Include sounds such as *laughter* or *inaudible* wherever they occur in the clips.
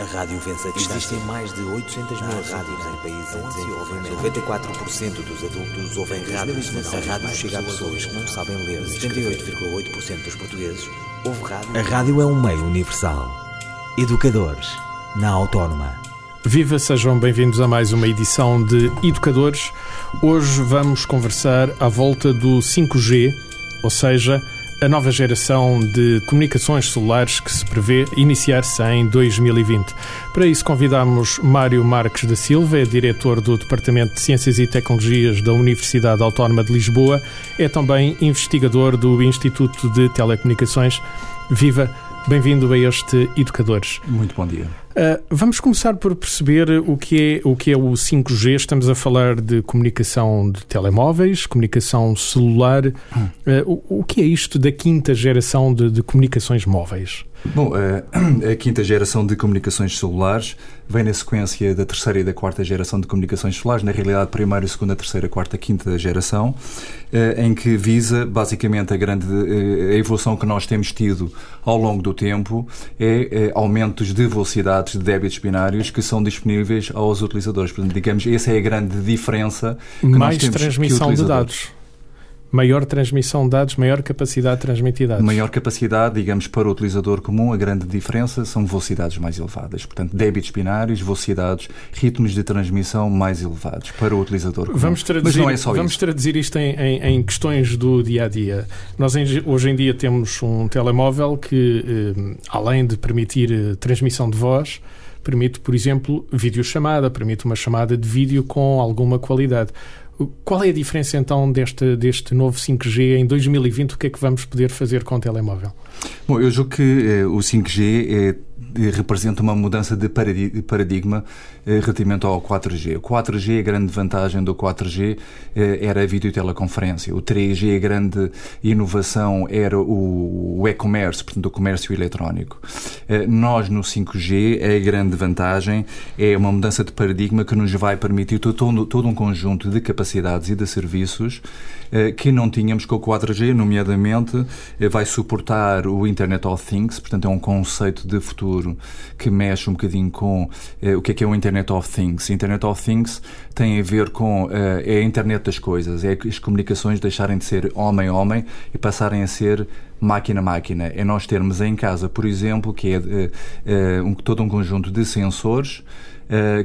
A rádio vence a distância. Existem mais de 800 mil rádios em países em desenvolvimento. 94% dos adultos ouvem rádios. A rádio chega a pessoas que não sabem ler. 78,8% dos portugueses ouvem rádio. A rádio é um meio universal. Educadores, na Autónoma. Viva, sejam bem-vindos a mais uma edição de Educadores. Hoje vamos conversar à volta do 5G, ou seja, a nova geração de comunicações celulares que se prevê iniciar-se em 2020. Para isso convidamos Mário Marques da Silva, é diretor do Departamento de Ciências e Tecnologias da Universidade Autónoma de Lisboa, é também investigador do Instituto de Telecomunicações. Viva! Bem-vindo a este Educadores. Muito bom dia. Uh, vamos começar por perceber o que, é, o que é o 5G. Estamos a falar de comunicação de telemóveis, comunicação celular. Uh, o, o, que é isto da quinta geração de, de comunicações móveis? Bom, *clears throat* a, quinta geração de comunicações celulares vem na sequência da terceira e da quarta geração de comunicações celulares, na realidade, primeira, segunda, terceira, quarta, quinta geração, eh, em que visa basicamente a grande eh, a evolução que nós temos tido ao longo do tempo é eh, aumentos de velocidades de débitos binários que são disponíveis aos utilizadores. Portanto, digamos, essa é a grande diferença que Mais nós temos transmissão de dados maior transmissão de dados, maior capacidade de transmitir dados. Maior capacidade, digamos, para o utilizador comum, a grande diferença são velocidades mais elevadas. Portanto, débitos binários, velocidades, ritmos de transmissão mais elevados para o utilizador comum. Vamos traduzir, Mas não é só vamos isso. traduzir isto em, em, em, questões do dia a dia. Nós hoje em dia temos um telemóvel que, eh, além de permitir eh, transmissão de voz, permite, por exemplo, videochamada, permite uma chamada de vídeo com alguma qualidade. Qual é a diferença então deste, deste novo 5G em 2020? O que é que vamos poder fazer com o telemóvel? Bom, eu julgo que eh, o 5G é representa uma mudança de paradigma eh, relativamente ao 4G. O 4G, a grande vantagem do 4G eh, era a videoteleconferência. O 3G, a grande inovação era o e-commerce, portanto, o comércio eletrónico. Eh, nós, no 5G, a grande vantagem é uma mudança de paradigma que nos vai permitir todo, todo um conjunto de capacidades e de serviços que não tínhamos com o 4G, nomeadamente vai suportar o Internet of Things, portanto, é um conceito de futuro futuro que mexe um bocadinho com eh, o que é que é o Internet of Things. Internet of Things tem a ver com eh, é a internet das coisas, é as comunicações deixarem de ser homem-homem e passarem a ser máquina-máquina. É nós termos em casa, por exemplo, que é eh, um, todo um conjunto de sensores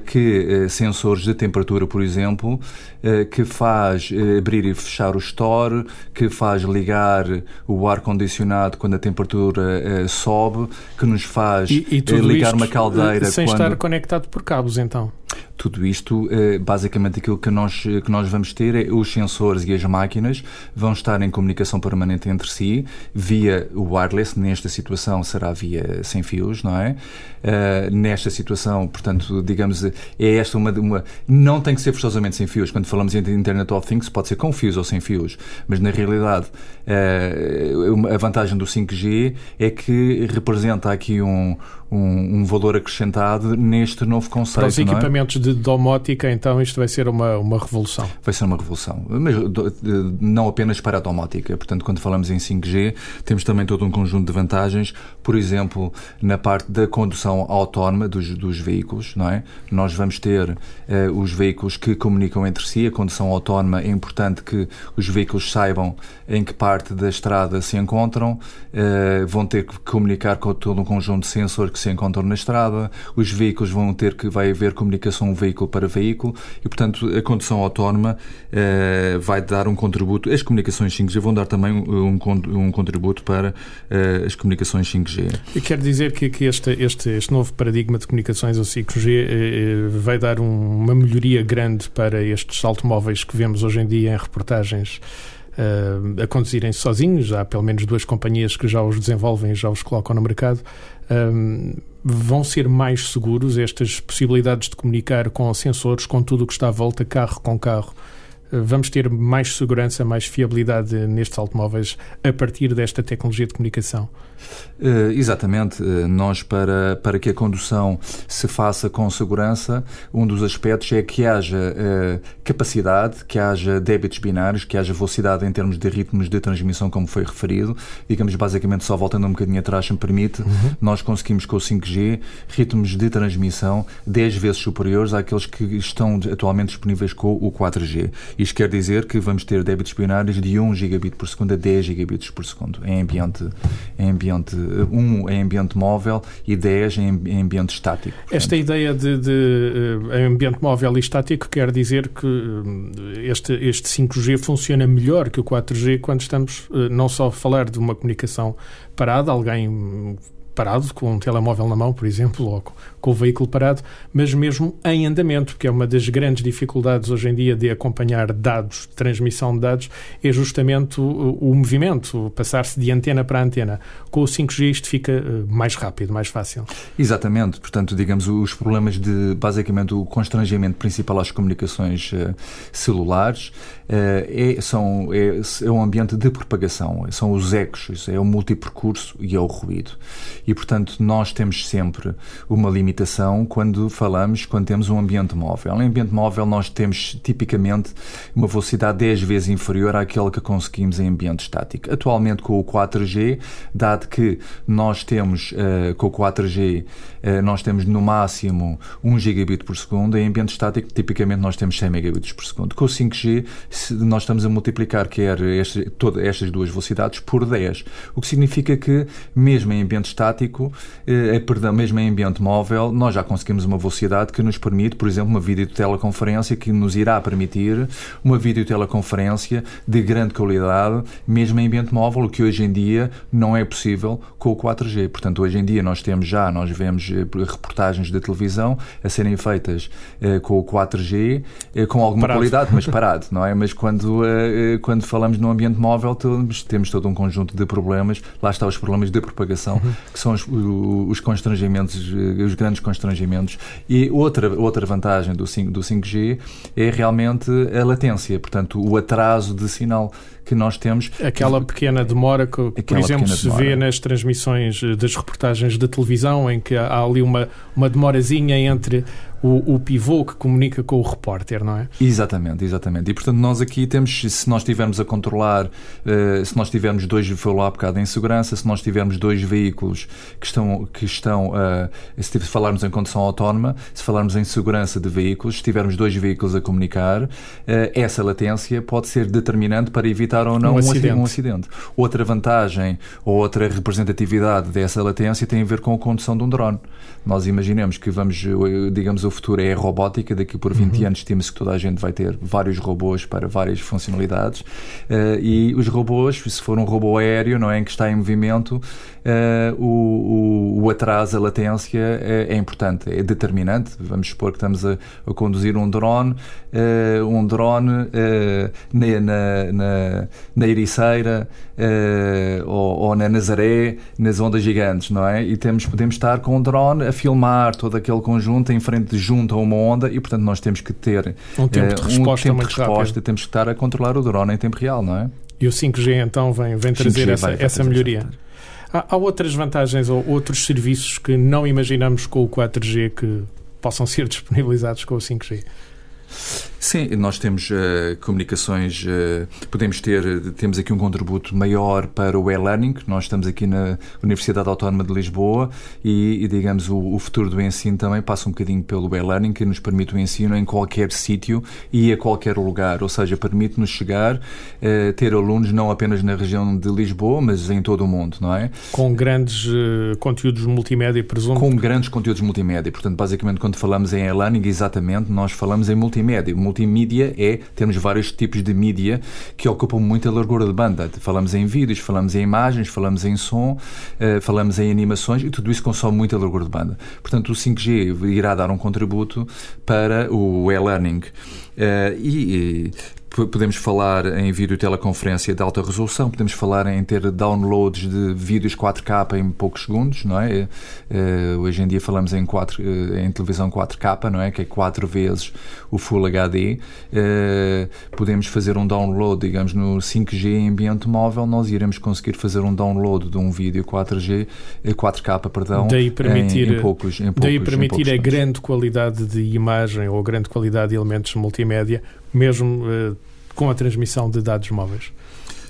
que eh, sensores de temperatura, por exemplo, eh, que faz abrir e fechar o store, que faz ligar o ar-condicionado quando a temperatura sobe, que nos faz e, e ligar uma caldeira. Sem quando... estar conectado por cabos, então. Tudo isto, eh, basicamente, aquilo que nós, que nós vamos ter é os sensores e as máquinas vão estar em comunicação permanente entre si, via wireless, nesta situação será via sem fios, não é? Uh, nesta situação, portanto, digamos, é esta uma, uma. Não tem que ser forçosamente sem fios. Quando falamos em Internet of Things, pode ser com fios ou sem fios, mas na realidade, uh, a vantagem do 5G é que representa aqui um um, um, valor acrescentado neste novo conceito. Para os é? equipamentos é? de domótica, então, isto vai ser uma, uma revolução. Vai ser uma revolução, mas não apenas para a domótica. Portanto, quando falamos em 5G, temos também todo um conjunto de vantagens, por exemplo, na parte da condução autónoma dos, dos veículos, não é? Nós vamos ter uh, os veículos que comunicam entre si, a condução autónoma é importante que os veículos saibam em que parte da estrada se encontram, uh, vão ter que comunicar com todo um conjunto de sensores que se encontram na estrada, os veículos vão ter que vai haver comunicação veículo para veículo e, portanto, a condução autónoma uh, vai dar um contributo. As comunicações 5G vão dar também um, um contributo para as comunicações 5G. E quer dizer que, que este, este, este novo paradigma de comunicações ao 5G eh, vai dar um, uma melhoria grande para estes automóveis que vemos hoje em dia em reportagens uh, a conduzirem sozinhos. Há pelo menos duas companhias que já os desenvolvem e já os colocam no mercado. Vão ser mais seguros estas possibilidades de comunicar com sensores, com tudo o que está à volta, carro com carro? vamos ter mais segurança, mais fiabilidade nestes automóveis a partir desta tecnologia de comunicação? Uh, exatamente. Uh, nós, para, para que a condução se faça com segurança, um dos aspectos é que haja uh, capacidade, que haja débitos binários, que haja velocidade em termos de ritmos de transmissão, como foi referido. Digamos, basicamente, só voltando um bocadinho atrás, se me permite, uhum. nós conseguimos com o 5G ritmos de transmissão 10 vezes superiores àqueles que estão atualmente disponíveis com o 4G. Isto quer dizer que vamos ter débitos binários de 1 gigabit por segundo a 10 gigabits por segundo em ambiente, em ambiente 1 em ambiente móvel e 10 em, em ambiente estático. Portanto, Esta ideia de, de uh, ambiente móvel e estático quer dizer que uh, este, este 5G funciona melhor que o 4G quando estamos não só a falar de uma comunicação parada, alguém parado, com um telemóvel na mão, por exemplo, ou com o veículo parado, mas mesmo em andamento, porque é uma das grandes dificuldades hoje em dia de acompanhar dados, transmissão de dados, é justamente o, o movimento, passar-se de antena para antena. Com o 5G isto fica eh, mais rápido, mais fácil. Exatamente, portanto, digamos, os problemas de, basicamente, o constrangimento principal às comunicações uh, celulares uh, é, são, é, é um ambiente de propagação, são os ecos, é o multipercurso e é o ruído e, portanto, nós temos sempre uma limitação quando falamos, quando temos um ambiente móvel. Em ambiente móvel, nós temos tipicamente uma velocidade 10 vezes inferior àquela que conseguimos em ambiente estático. Atualmente, com o 4G, dado que nós temos, uh, com o 4G, uh, eh, nós temos no máximo 1 gigabit por segundo, em ambiente estático, tipicamente, nós temos 100 megabits por segundo. Com o 5G, nós estamos a multiplicar quer este, todas estas duas velocidades por 10, o que significa que, mesmo em ambiente estático, eh, perdão, mesmo em ambiente móvel, nós já conseguimos uma velocidade que nos permite, por exemplo, uma videoteleconferência que nos irá permitir uma videoteleconferência de grande qualidade, mesmo em ambiente móvel, o que hoje em dia não é possível com o 4G. Portanto, hoje em dia nós temos já, nós vemos eh, reportagens de televisão a serem feitas eh, com o 4G, eh, com alguma parado. qualidade, mas *laughs* parado, não é? Mas quando, eh, eh, quando falamos no ambiente móvel, temos, temos todo um conjunto de problemas, lá está os problemas de propagação uhum. que são os, os constrangimentos, eh, os grandes constrangimentos. E outra, outra vantagem do, 5, do 5G é realmente a latência, portanto, o atraso de sinal que nós temos. Aquela pequena demora que, por exemplo, se demora. vê nas transmissões eh, das reportagens da televisão, em que há ali uma, uma demorazinha entre o, o, pivô que comunica com o repórter, não é? Exatamente, exatamente. E portanto nós aqui temos, se nós estivermos a controlar, uh, se nós tivermos dois, foi lá bocado em segurança, se nós tivermos dois veículos que estão, que estão uh, se falarmos em condução autónoma, se falarmos em segurança de veículos, se tivermos dois veículos a comunicar, uh, essa latência pode ser determinante para evitar ou não um, um, acidente. um acidente. Outra vantagem ou outra representatividade dessa latência tem a ver com a condução de um drone. Nós imaginemos que vamos, digamos, o futuro é a robótica, daqui por 20 uhum. anos estima-se que toda a gente vai ter vários robôs para várias funcionalidades uh, e os robôs, se for um robô aéreo, não é, em que está em movimento, uh, o, o, o, atraso, a latência é, é, importante, é determinante. Vamos supor que estamos a, a conduzir um drone, uh, um drone na, na, na, na Ericeira ou, ou na Nazaré, nas ondas gigantes, não é? E temos, podemos estar com um drone a filmar todo aquele conjunto em frente junto a uma onda e, portanto, nós temos que ter um tempo de resposta, um tempo de resposta temos que estar a controlar o drone em tempo real, não é? E o 5G então vem, vem trazer essa, vai, essa melhoria. Há outras vantagens ou outros serviços que não imaginamos com o 4G que possam ser *laughs* disponibilizados com o 5G? Sim, nós temos uh, comunicações, uh, podemos ter, temos aqui um contributo maior para o e-learning. Nós estamos aqui na Universidade Autónoma de Lisboa e, e digamos, o, o, futuro do ensino também passa um bocadinho pelo e-learning, que nos permite o ensino em qualquer sítio e a qualquer lugar, ou seja, permite-nos chegar, uh, ter alunos não apenas na região de Lisboa, mas em todo o mundo, não é? Com grandes conteúdos multimédia, presumo. Com grandes conteúdos multimédia. Portanto, basicamente, quando falamos em e-learning, exatamente, nós falamos em multimédia multimídia é temos vários tipos de mídia que ocupam muita largura de banda. Falamos em vídeos, falamos em imagens, falamos em som, uh, falamos em animações e tudo isso consome muita largura de banda. Portanto, o 5G irá dar um contributo para o e-learning. Uh, e, podemos falar em videoteleconferência de alta resolução, podemos falar em ter downloads de vídeos 4K em poucos segundos, não é? Uh, hoje em dia falamos em, 4, uh, em televisão 4K, não é? Que é 4 vezes o Full HD. Podemos fazer um download, digamos, no 5G em ambiente móvel, nós iremos conseguir fazer um download de um vídeo 4G, 4K, perdão, daí permitir, em, em poucos, em poucos Daí permitir a grande qualidade de imagem ou a grande qualidade de elementos multimédia mesmo uh, com a transmissão de dados móveis.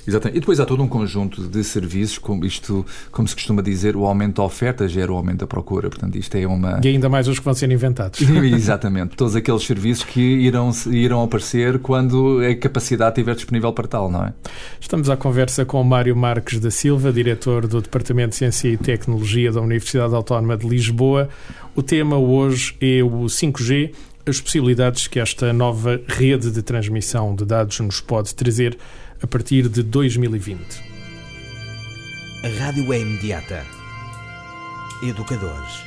Exatamente. E depois há todo um conjunto de serviços, como isto, como se costuma dizer, o aumento da oferta gera o aumento da procura. Portanto, isto é uma. E ainda mais os que vão ser inventados. *laughs* Exatamente. Todos aqueles serviços que irão, irão aparecer quando a capacidade estiver disponível para tal, não é? Estamos à conversa com Mário Marques da Silva, diretor do Departamento de Ciência e Tecnologia da Universidade Autónoma de Lisboa. O tema hoje é o 5G as possibilidades que esta nova rede de transmissão de dados nos pode trazer a partir de 2020. A rádio é imediata. Educadores.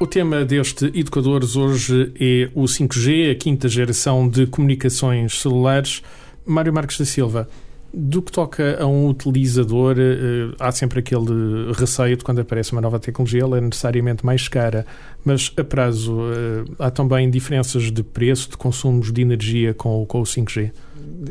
O tema deste Educadores hoje é o 5G, a quinta geração de comunicações celulares. Mário Marques da Silva, do que toca a um utilizador, eh, há sempre aquele receio de quando aparece uma nova tecnologia, ela é necessariamente mais cara, mas a prazo eh, há também diferenças de preço, de consumos de energia com, com o 5G?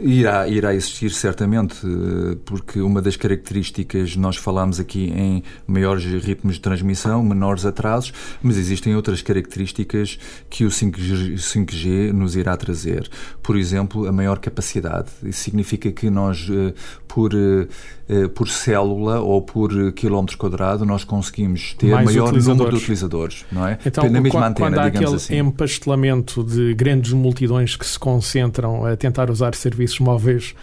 Irá, irá existir certamente, eh, porque uma das características, nós falámos aqui em maiores ritmos de transmissão, menores atrasos, mas existem outras características que o 5G, 5G nos irá trazer. Por exemplo, a maior capacidade. Isso significa que nós, eh, por, eh, por célula ou por quilómetro quadrado, nós conseguimos ter Mais maior número de utilizadores, não é? Então, Na mesma quando, antena, quando há aquele assim. empastelamento de grandes multidões que se concentram a tentar usar serviços móveis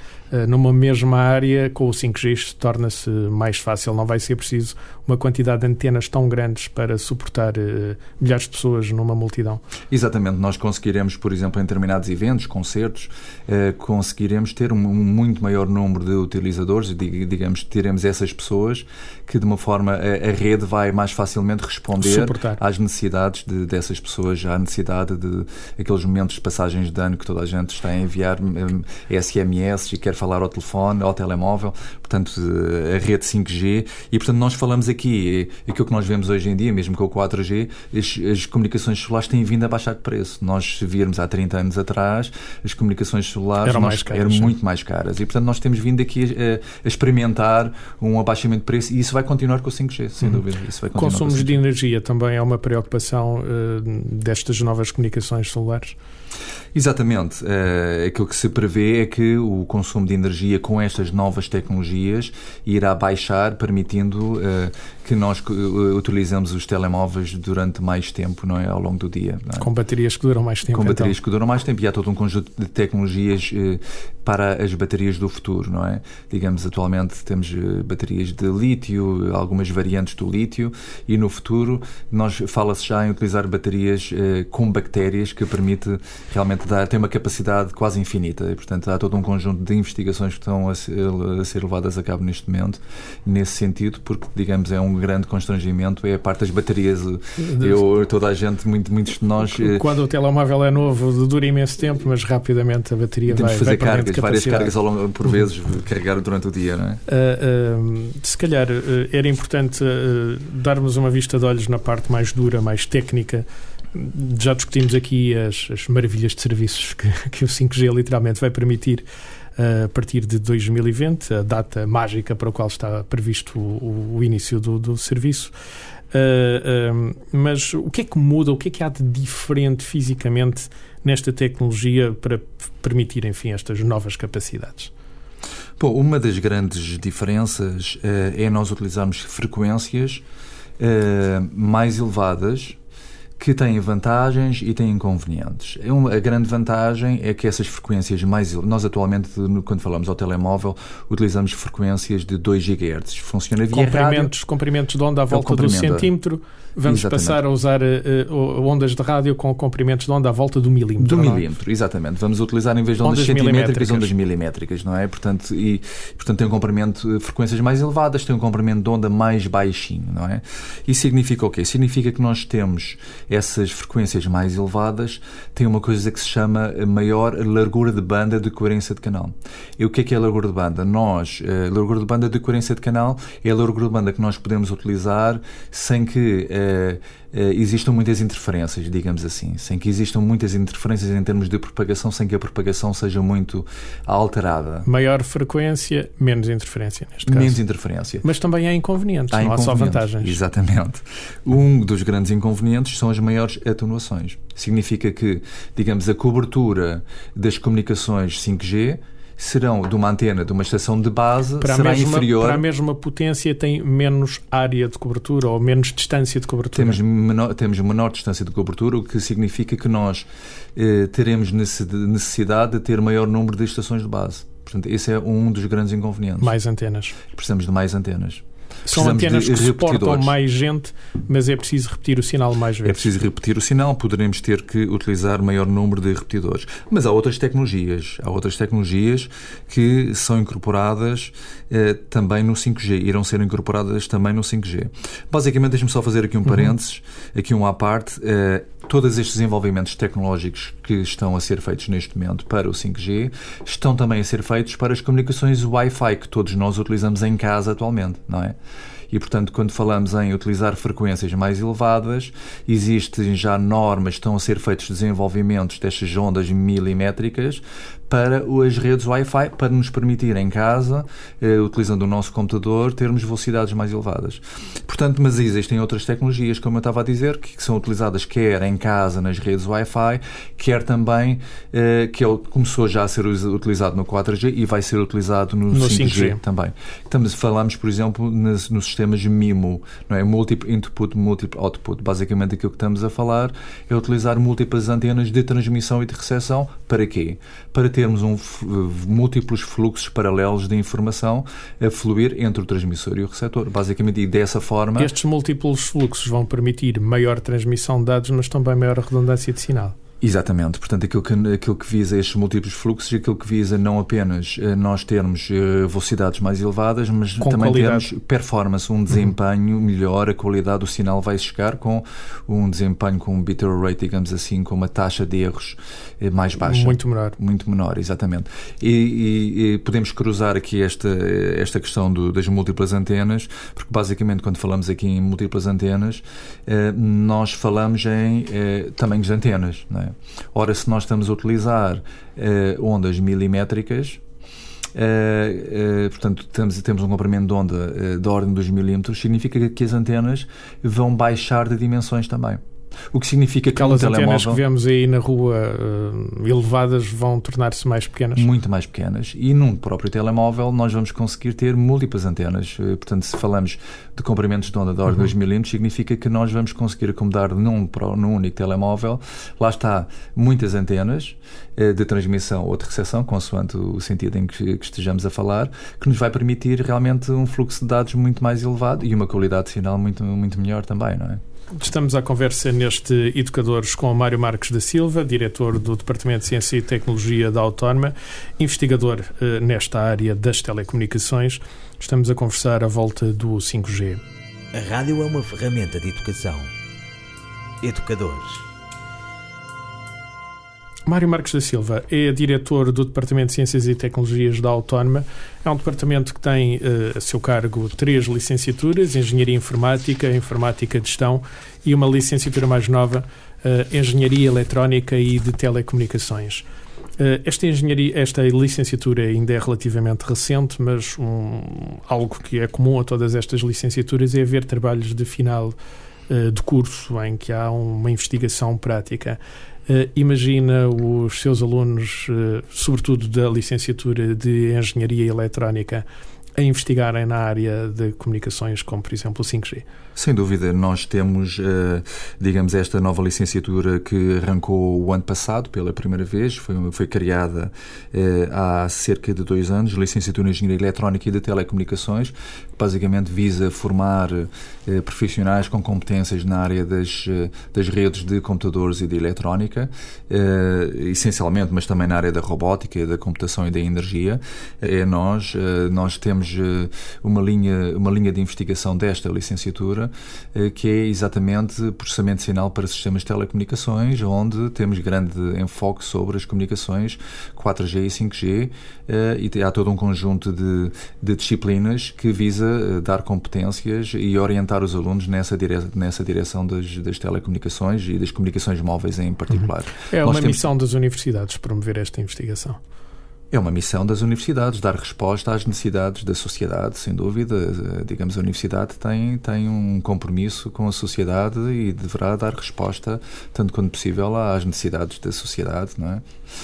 numa mesma área, com o 5G torna-se mais fácil. Não vai ser preciso uma quantidade de antenas tão grandes para suportar uh, milhares de pessoas numa multidão. Exatamente. Nós conseguiremos, por exemplo, em determinados eventos, concertos, uh, conseguiremos ter um, um, muito maior número de utilizadores, digamos, teremos essas pessoas que, de uma forma, a, a rede vai mais facilmente responder Suportar. às necessidades de, dessas pessoas, à necessidade de aqueles momentos de passagens de dano que toda a gente está a enviar um, SMS e quer falar ao telefone, ao telemóvel, portanto, eh, a rede 5G, e portanto nós falamos aqui, aquilo que nós vemos hoje em dia, mesmo com o 4G, as, as comunicações celulares têm vindo a baixar de preço. Nós, se virmos há 30 anos atrás, as comunicações celulares eram, nós, mais caras, eram muito mais caras, e portanto nós temos vindo aqui a, a, experimentar um abaixamento de preço, e isso vai continuar com o 5G, sem uhum. dúvida. Isso vai Consumos de energia também é uma preocupação uh, destas novas comunicações celulares? Exatamente. Uh, aquilo que se prevê é que o consumo de energia com estas novas tecnologias irá baixar, permitindo uh, que nós uh, utilizemos os telemóveis durante mais tempo, não é, ao longo do dia. É? Com baterias que duram mais tempo. Com baterias então. que duram mais tempo e há todo um conjunto de tecnologias para as baterias do futuro, não é? Digamos, atualmente temos baterias de lítio, algumas variantes do lítio e no futuro nós fala-se já em utilizar baterias com bactérias que permite realmente dá, tem uma capacidade quase infinita e, portanto, há todo um conjunto de investigações que estão a ser, a ser levadas a cabo neste momento nesse sentido, porque, digamos, é um grande constrangimento, é a parte das baterias. Eu, toda a gente, muito, muitos de nós... Eh, Quando o telemóvel é novo, dura imenso tempo, mas rapidamente a bateria vai, fazer vai cargas, várias cargas ao longo, por vezes, carregar durante o dia, não é? Uh, uh, se calhar uh, era importante darmos uma vista de olhos na parte mais dura, mais técnica já discutimos aqui as, as maravilhas de serviços que, *laughs* que, o 5G literalmente vai permitir a partir de 2020, a data mágica para a qual está previsto o, o início do, do serviço. Uh, uh, mas o que é que muda, o que é que há de diferente fisicamente nesta tecnologia para permitir, enfim, estas novas capacidades? Bom, uma das grandes diferenças é nós utilizarmos frequências mais elevadas que têm vantagens e têm inconvenientes. É a grande vantagem é que essas frequências mais. Nós, atualmente, quando falamos ao telemóvel, utilizamos frequências de 2 GHz. Funciona via comprimentos, rádio. Comprimentos de onda à volta do centímetro. Vamos exatamente. passar a usar uh, ondas de rádio com comprimentos de onda à volta do milímetro. Do é? milímetro, exatamente. Vamos utilizar em vez de ondas, ondas centimétricas, ondas milimétricas, não é? Portanto, e, portanto, tem um comprimento, eh, frequências mais elevadas, tem um comprimento de onda mais baixinho, não é? Isso significa o quê? Significa que nós temos essas frequências mais elevadas têm uma coisa que se chama maior largura de banda de coerência de canal. E o que é que é a largura de banda? Nós, a eh, largura de banda de coerência de canal é a largura de banda que nós podemos utilizar sem que eh, existam muitas interferências, digamos assim, sem que existam muitas interferências em termos de propagação, sem que a propagação seja muito alterada. Maior frequência, menos interferência, neste caso. Menos interferência. Mas também há inconvenientes, há não inconvenientes, há só vantagens. Exatamente. Um dos grandes inconvenientes são as maiores atenuações. Significa que, digamos, a cobertura das comunicações 5G serão de uma antena de uma estação de base para será mesma, inferior. Para a mesma potência tem menos área de cobertura ou menos distância de cobertura. Temos menor, temos menor distância de cobertura, o que significa que nós eh, teremos necessidade de ter maior número de estações de base. Portanto, esse é um dos grandes inconvenientes. Mais antenas. Precisamos de mais antenas. São antenas que suportam mais gente, mas é preciso repetir o sinal mais vezes. É preciso repetir o sinal, poderemos ter que utilizar maior número de repetidores. Mas há outras tecnologias, há outras tecnologias que são incorporadas eh, também no 5G, irão ser incorporadas também no 5G. Basicamente, deixe-me só fazer aqui um uhum. parênteses, uhum. aqui um à parte. Eh, todos estes desenvolvimentos tecnológicos que estão a ser feitos neste momento para o 5G estão também a ser feitos para as comunicações Wi-Fi que todos nós utilizamos em casa atualmente, não é? E, portanto, quando falamos em utilizar frequências mais elevadas, existem já normas, estão a ser feitos desenvolvimentos destas ondas milimétricas para as redes Wi-Fi, para nos permitir em casa, eh, utilizando o nosso computador, termos velocidades mais elevadas. Portanto, mas existem outras tecnologias, como eu estava a dizer, que são utilizadas quer em casa nas redes Wi-Fi, quer também, eh, que começou já a ser utilizado no 4G e vai ser utilizado no, no 5G, 5G, também. Estamos, falamos, por exemplo, nos, nos sistemas MIMO, não é? Multiple Input, Multiple Output. Basicamente aquilo que estamos a falar é utilizar múltiplas antenas de transmissão e de recepção. Para quê? Para termos um, múltiplos fluxos paralelos de informação a fluir entre o transmissor e o receptor. Basicamente, e dessa forma. Estes múltiplos fluxos vão permitir maior transmissão de dados, mas também maior redundância de sinal. Exatamente, portanto, aquilo que, aquilo que visa estes múltiplos fluxos, aquilo que visa não apenas eh, nós termos eh, velocidades mais elevadas, mas com também qualidade. termos performance, um desempenho uhum. melhor, a qualidade do sinal vai chegar com um desempenho com um bit rate, digamos assim, com uma taxa de erros eh, mais baixa. Muito menor. Muito menor, exatamente. E, e, e podemos cruzar aqui esta, esta questão do, das múltiplas antenas, porque basicamente quando falamos aqui em múltiplas antenas, nós falamos em tamanhos de antenas, não é? Ora, se nós estamos a utilizar uh, ondas milimétricas, Uh, uh, portanto, temos, temos um comprimento de onda uh, da ordem dos milímetros, significa que as antenas vão baixar de dimensões também. O que significa que aquelas um antenas que vemos aí na rua uh, elevadas vão tornar-se mais pequenas? Muito mais pequenas. E num próprio telemóvel nós vamos conseguir ter múltiplas antenas. Uh, portanto, se falamos de comprimentos de onda de ordem uhum. 2 milímetros, significa que nós vamos conseguir acomodar num, num único telemóvel, lá está, muitas antenas uh, de transmissão ou de recepção, consoante o sentido em que, que estejamos a falar, que nos vai permitir realmente um fluxo de dados muito mais elevado e uma qualidade de sinal muito, muito melhor também, não é? Estamos à conversa neste Educadores com Mário Marques da Silva, diretor do Departamento de Ciência e Tecnologia da Autónoma, investigador eh, nesta área das telecomunicações. Estamos a conversar à volta do 5G. A rádio é uma ferramenta de educação. Educadores Mário Marques da Silva é diretor do Departamento de Ciências e Tecnologias da Autónoma. É um departamento que tem uh, a seu cargo três licenciaturas: Engenharia Informática, Informática de Gestão e uma licenciatura mais nova, uh, Engenharia Eletrónica e de Telecomunicações. Uh, esta engenharia, esta licenciatura ainda é relativamente recente, mas um, algo que é comum a todas estas licenciaturas é haver trabalhos de final de curso em que há uma investigação prática. Uh, imagina os seus alunos, uh, sobretudo da licenciatura de Engenharia Eletrónica, a investigarem na área de comunicações, como por exemplo o 5G? Sem dúvida, nós temos, eh, digamos, esta nova licenciatura que arrancou o ano passado pela primeira vez, foi, foi criada eh, há cerca de dois anos, licenciatura em Engenharia Eletrónica e de Telecomunicações, que basicamente visa formar eh, profissionais com competências na área das, das redes de computadores e de eletrónica, essencialmente, mas também na área da robótica, da computação e da energia. É nós, nós temos temos uma linha, uma linha de investigação desta licenciatura, que é exatamente processamento de sinal para sistemas de telecomunicações, onde temos grande enfoque sobre as comunicações 4G e 5G, e há todo um conjunto de, de disciplinas que visa dar competências e orientar os alunos nessa, dire nessa direção das, das telecomunicações e das comunicações móveis em particular. Uhum. É uma temos... missão das universidades promover esta investigação. É uma missão das universidades, dar resposta às necessidades da sociedade, sem dúvida. Digamos, a universidade tem, tem um compromisso com a sociedade e deverá dar resposta, tanto quanto possível, às necessidades da sociedade, não é?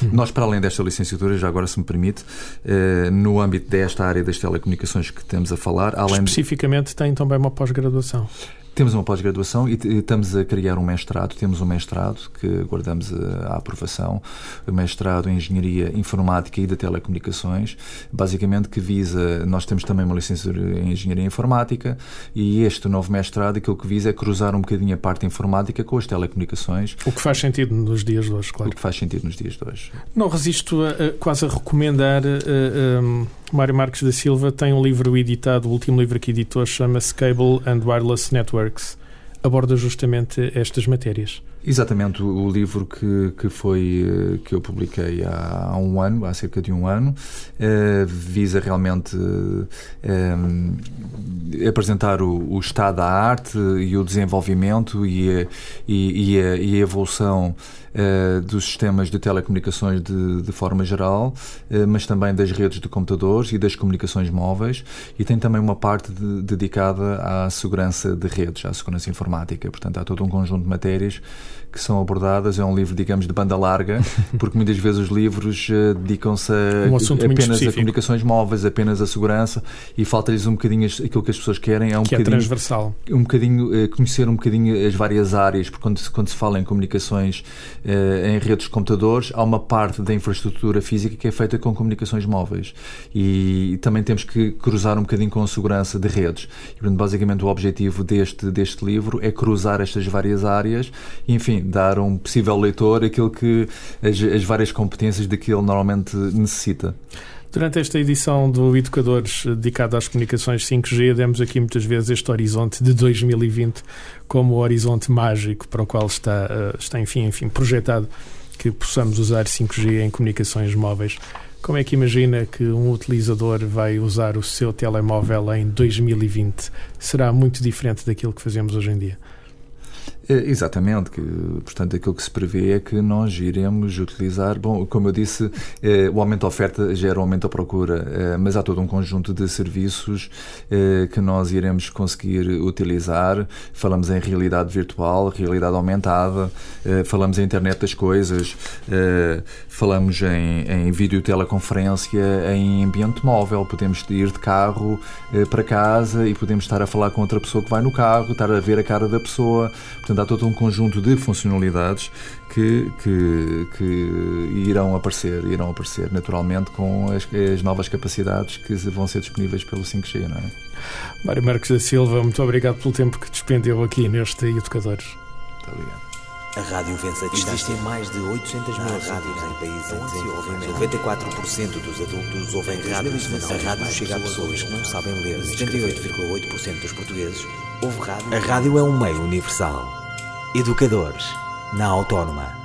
Hum. Nós, para além desta licenciatura, já agora se me permite, eh, no âmbito desta área das telecomunicações que temos a falar, além Especificamente de... tem também uma pós-graduação. Temos uma pós-graduação e estamos a criar um mestrado. Temos um mestrado que aguardamos a, aprovação, o mestrado em Engenharia Informática e de Telecomunicações, basicamente que visa, nós temos também uma licenciatura em Engenharia Informática e este novo mestrado aquilo que visa é cruzar um bocadinho a parte informática com as telecomunicações. O que faz sentido nos dias de hoje, claro. O que faz sentido nos dias de hoje. Não resisto a, a quase a recomendar... A, um Mário Marques da Silva tem um livro editado, o último livro que editou chama-se Cable and Wireless Networks. Aborda justamente estas matérias. Exatamente, o, livro que, que foi eh, que eu publiquei há, há um ano, há cerca de um ano, eh, visa realmente eh, apresentar o, o, estado da arte e o desenvolvimento e a, e, e a, e a evolução dos sistemas de telecomunicações de, de forma geral, mas também das redes de computadores e das comunicações móveis, e tem também uma parte de, dedicada à segurança de redes, à segurança informática. Portanto, há todo um conjunto de matérias que são abordadas. É um livro, digamos, de banda larga, *laughs* porque muitas vezes os livros uh, dedicam-se um apenas a comunicações móveis, apenas a segurança, e falta-lhes um bocadinho aquilo que as pessoas querem. É um que é transversal. Um bocadinho, uh, conhecer um bocadinho as várias áreas, porque quando, quando se fala em comunicações uh, em redes de computadores, há uma parte da infraestrutura física que é feita com comunicações móveis. E também temos que cruzar um bocadinho com a segurança de redes. E, portanto, basicamente, o objetivo deste, deste livro é cruzar estas várias áreas e, enfim, dar a um possível leitor aquilo que as, as várias competências de que ele normalmente necessita. Durante esta edição do Educadores dedicado às comunicações 5G, demos aqui muitas vezes este horizonte de 2020 como o horizonte mágico para o qual está, eh, está enfim, enfim, projetado que possamos usar 5G em comunicações móveis. Como é que imagina que um utilizador vai usar o seu telemóvel em 2020? Será muito diferente daquilo que fazemos hoje em dia? É, exatamente, que, portanto aquilo que se prevê é que nós iremos utilizar, bom, como eu disse, é, o aumento da oferta gera um aumento da procura, é, mas há todo um conjunto de serviços que nós iremos conseguir utilizar. Falamos em realidade virtual, realidade aumentada, falamos em internet das coisas, falamos em, em videoteleconferência em ambiente móvel, podemos ir de carro para casa e podemos estar a falar com outra pessoa que vai no carro, estar a ver a cara da pessoa. Portanto, Portanto, há todo um conjunto de funcionalidades que, que, que irão aparecer, irão aparecer naturalmente com as, as, novas capacidades que vão ser disponíveis pelo 5G, não é? Mário Marques da Silva, muito obrigado pelo tempo que despendeu aqui neste Educadores. Muito obrigado. A rádio vence a distância. Existem mais de 800 mil rádios em países em desenvolvimento. 94% dos adultos ouvem rádio. A rádio chega a pessoas que não sabem ler. 78,8% dos portugueses ouvem rádio. A rádio é um meio universal. Educadores, na Autónoma.